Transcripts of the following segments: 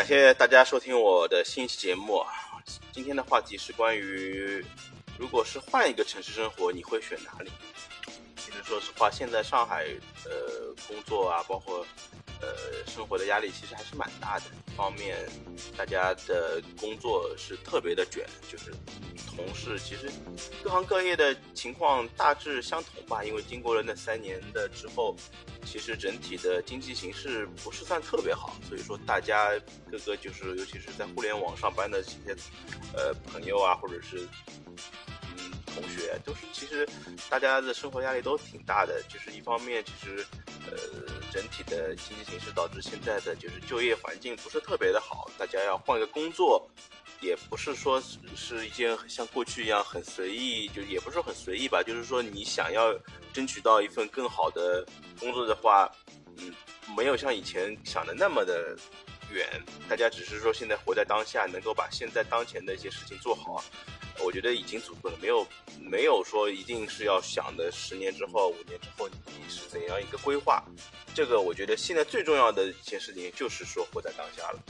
感谢大家收听我的新一期节目。今天的话题是关于，如果是换一个城市生活，你会选哪里？其实说实话，现在上海呃工作啊，包括呃生活的压力，其实还是蛮大的。一方面，大家的工作是特别的卷，就是同事其实各行各业的情况大致相同吧。因为经过了那三年的之后，其实整体的经济形势不是算特别好，所以说大家各个就是尤其是在互联网上班的这些呃朋友啊，或者是嗯。同学都是，其实大家的生活压力都挺大的。就是一方面，其实呃，整体的经济形势导致现在的就是就业环境不是特别的好，大家要换个工作，也不是说是一件像过去一样很随意，就也不是很随意吧。就是说，你想要争取到一份更好的工作的话，嗯，没有像以前想的那么的远。大家只是说现在活在当下，能够把现在当前的一些事情做好。我觉得已经足够了，没有没有说一定是要想的十年之后、五年之后你是怎样一个规划。这个我觉得现在最重要的一件事情就是说活在当下了。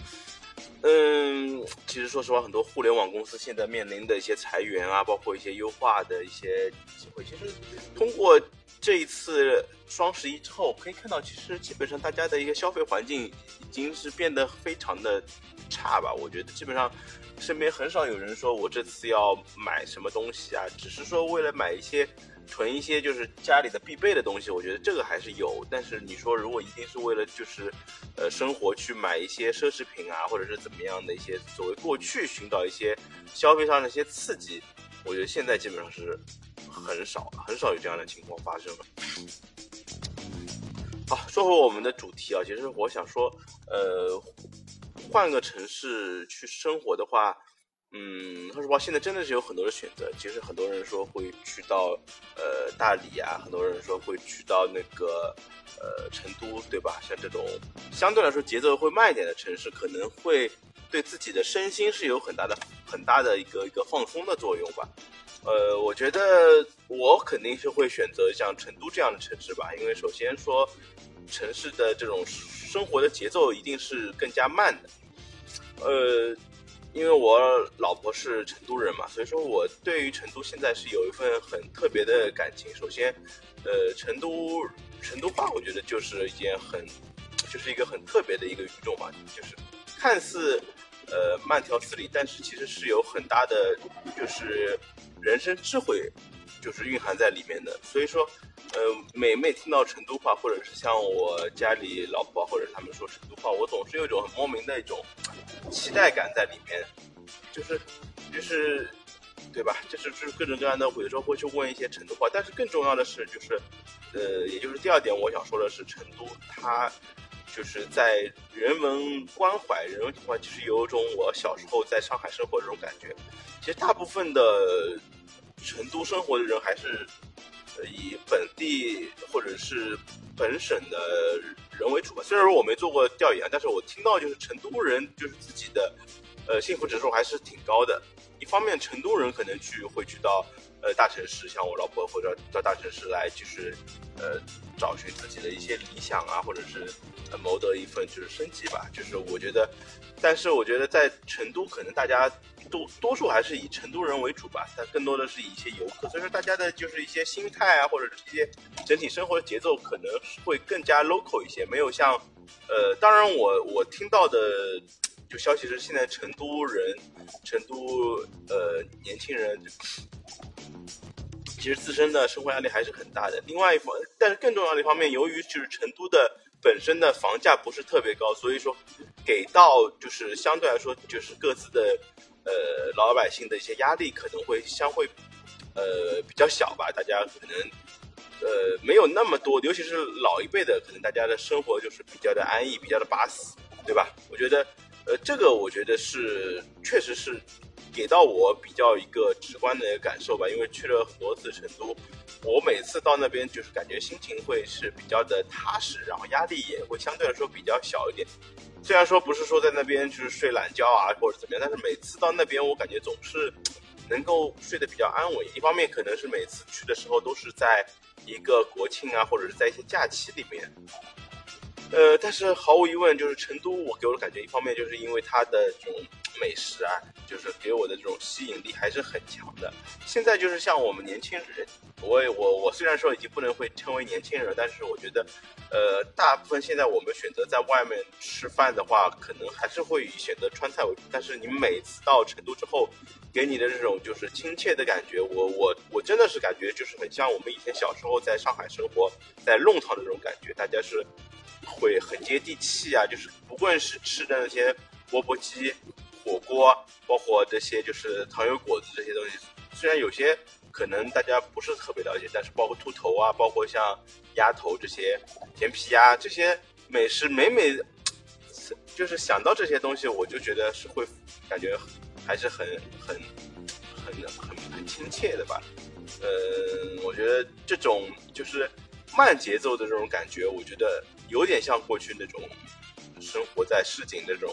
嗯，其实说实话，很多互联网公司现在面临的一些裁员啊，包括一些优化的一些机会，其实通过这一次双十一之后，可以看到，其实基本上大家的一个消费环境已经是变得非常的差吧。我觉得基本上。身边很少有人说我这次要买什么东西啊，只是说为了买一些囤一些就是家里的必备的东西，我觉得这个还是有。但是你说如果一定是为了就是呃生活去买一些奢侈品啊，或者是怎么样的一些所谓过去寻找一些消费上的一些刺激，我觉得现在基本上是很少很少有这样的情况发生了。好，说回我们的主题啊，其实我想说，呃。换个城市去生活的话，嗯，说实话，现在真的是有很多的选择。其实很多人说会去到呃大理啊，很多人说会去到那个呃成都，对吧？像这种相对来说节奏会慢一点的城市，可能会对自己的身心是有很大的很大的一个一个放松的作用吧。呃，我觉得我肯定是会选择像成都这样的城市吧，因为首先说城市的这种生活的节奏一定是更加慢的。呃，因为我老婆是成都人嘛，所以说我对于成都现在是有一份很特别的感情。首先，呃，成都成都话，我觉得就是一件很，就是一个很特别的一个语种嘛，就是看似呃慢条斯理，但是其实是有很大的就是人生智慧，就是蕴含在里面的。所以说。呃，每每听到成都话，或者是像我家里老婆或者他们说成都话，我总是有一种很莫名的一种期待感在里面，就是就是，对吧？就是就是各种各样的，有时候会去问一些成都话。但是更重要的是，就是呃，也就是第二点，我想说的是，成都它就是在人文关怀、人文情怀，其实有一种我小时候在上海生活这种感觉。其实大部分的成都生活的人还是。以本地或者是本省的人为主吧。虽然说我没做过调研，但是我听到就是成都人就是自己的，呃，幸福指数还是挺高的。一方面，成都人可能去会去到呃大城市，像我老婆或者到大城市来，就是呃找寻自己的一些理想啊，或者是谋得一份就是生计吧。就是我觉得，但是我觉得在成都可能大家。多多数还是以成都人为主吧，但更多的是以一些游客，所以说大家的就是一些心态啊，或者是一些整体生活的节奏，可能会更加 local 一些，没有像，呃，当然我我听到的就消息是，现在成都人，成都呃年轻人，其实自身的生活压力还是很大的。另外一方，但是更重要的一方面，由于就是成都的本身的房价不是特别高，所以说给到就是相对来说就是各自的。呃，老百姓的一些压力可能会相会，呃，比较小吧。大家可能，呃，没有那么多，尤其是老一辈的，可能大家的生活就是比较的安逸，比较的巴适，对吧？我觉得，呃，这个我觉得是，确实是给到我比较一个直观的感受吧。因为去了很多次成都，我每次到那边就是感觉心情会是比较的踏实，然后压力也会相对来说比较小一点。虽然说不是说在那边就是睡懒觉啊或者怎么样，但是每次到那边我感觉总是能够睡得比较安稳。一方面可能是每次去的时候都是在一个国庆啊或者是在一些假期里面，呃，但是毫无疑问，就是成都，我给我的感觉，一方面就是因为它的这种美食啊，就是给我的这种吸引力还是很强的。现在就是像我们年轻人，我我我虽然说已经不能会称为年轻人，但是我觉得，呃，大部分现在我们选择在外面吃饭的话，可能还是会以选择川菜为主。但是你每次到成都之后，给你的这种就是亲切的感觉，我我我真的是感觉就是很像我们以前小时候在上海生活在弄堂的这种感觉，大家是。会很接地气啊，就是不管是吃的那些钵钵鸡、火锅，包括这些就是糖油果子这些东西，虽然有些可能大家不是特别了解，但是包括兔头啊，包括像鸭头这些甜皮鸭这些美食，每每就是想到这些东西，我就觉得是会感觉还是很很很很很亲切的吧。嗯，我觉得这种就是慢节奏的这种感觉，我觉得。有点像过去那种生活在市井那种，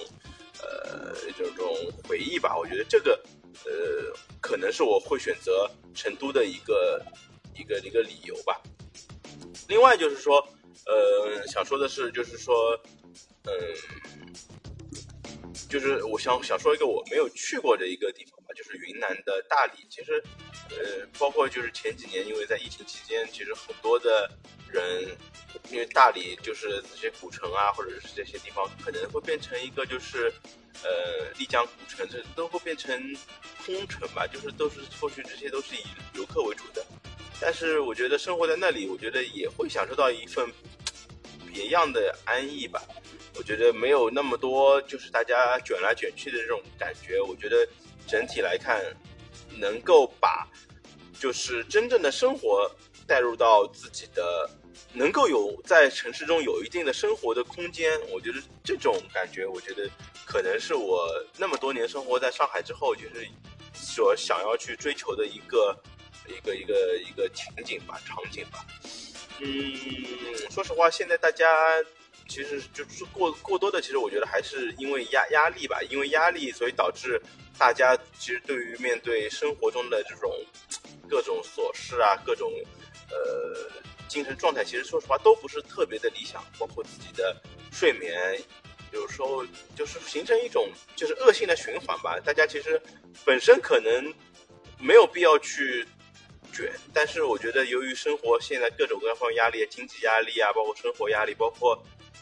呃，这种回忆吧。我觉得这个，呃，可能是我会选择成都的一个一个一个理由吧。另外就是说，呃，想说的是，就是说，嗯，就是我想想说一个我没有去过的一个地方吧，就是云南的大理。其实，呃，包括就是前几年，因为在疫情期间，其实很多的人。因为大理就是这些古城啊，或者是这些地方，可能会变成一个就是，呃，丽江古城，这都会变成空城吧，就是都是后续这些都是以游客为主的。但是我觉得生活在那里，我觉得也会享受到一份别样的安逸吧。我觉得没有那么多就是大家卷来卷去的这种感觉。我觉得整体来看，能够把就是真正的生活带入到自己的。能够有在城市中有一定的生活的空间，我觉得这种感觉，我觉得可能是我那么多年生活在上海之后，就是所想要去追求的一个一个一个一个情景吧，场景吧。嗯，说实话，现在大家其实就是过过多的，其实我觉得还是因为压压力吧，因为压力，所以导致大家其实对于面对生活中的这种各种琐事啊，各种呃。精神状态其实说实话都不是特别的理想，包括自己的睡眠，有时候就是形成一种就是恶性的循环吧。大家其实本身可能没有必要去卷，但是我觉得由于生活现在各种各样方面压力，经济压力啊，包括生活压力，包括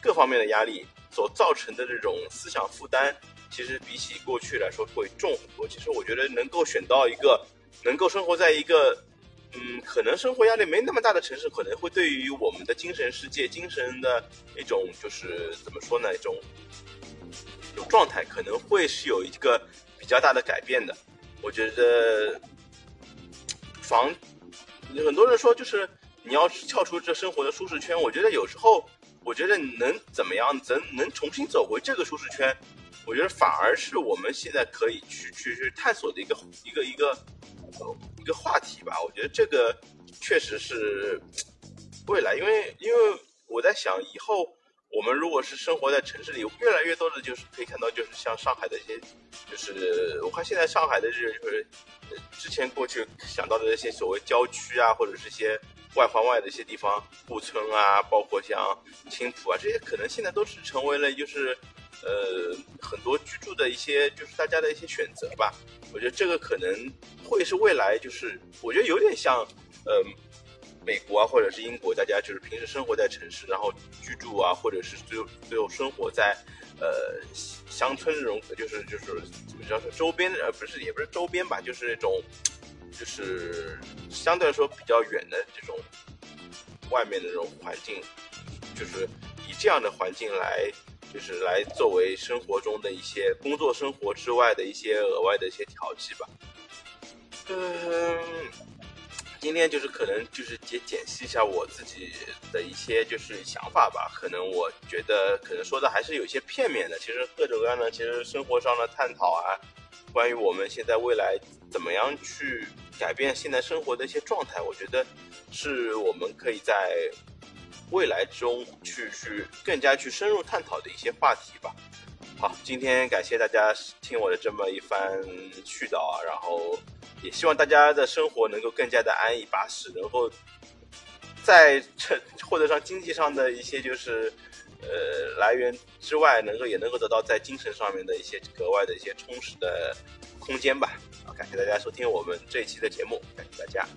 各方面的压力所造成的这种思想负担，其实比起过去来说会重很多。其实我觉得能够选到一个能够生活在一个。嗯，可能生活压力没那么大的城市，可能会对于我们的精神世界、精神的一种，就是怎么说呢，一种有状态，可能会是有一个比较大的改变的。我觉得房，很多人说就是你要跳出这生活的舒适圈，我觉得有时候，我觉得能怎么样，能能重新走回这个舒适圈，我觉得反而是我们现在可以去去去探索的一个一个一个。一个话题吧，我觉得这个确实是 未来，因为因为我在想，以后我们如果是生活在城市里，越来越多的就是可以看到，就是像上海的一些，就是我看现在上海的这就是之前过去想到的那些所谓郊区啊，或者是些外环外的一些地方，布村啊，包括像青浦啊，这些可能现在都是成为了就是呃很多居住的一些就是大家的一些选择吧。我觉得这个可能会是未来，就是我觉得有点像，呃，美国啊，或者是英国，大家就是平时生活在城市，然后居住啊，或者是最后最后生活在呃乡村这种，就是就是怎么叫说周边呃不是也不是周边吧，就是那种就是相对来说比较远的这种外面的这种环境，就是以这样的环境来。就是来作为生活中的一些工作生活之外的一些额外的一些调剂吧。嗯，今天就是可能就是解解析一下我自己的一些就是想法吧。可能我觉得可能说的还是有些片面的。其实各种各样的其实生活上的探讨啊，关于我们现在未来怎么样去改变现在生活的一些状态，我觉得是我们可以在。未来中去去更加去深入探讨的一些话题吧。好，今天感谢大家听我的这么一番絮叨啊，然后也希望大家的生活能够更加的安逸巴适，然后在成获得上经济上的一些就是呃来源之外，能够也能够得到在精神上面的一些格外的一些充实的空间吧。啊，感谢大家收听我们这一期的节目，感谢大家。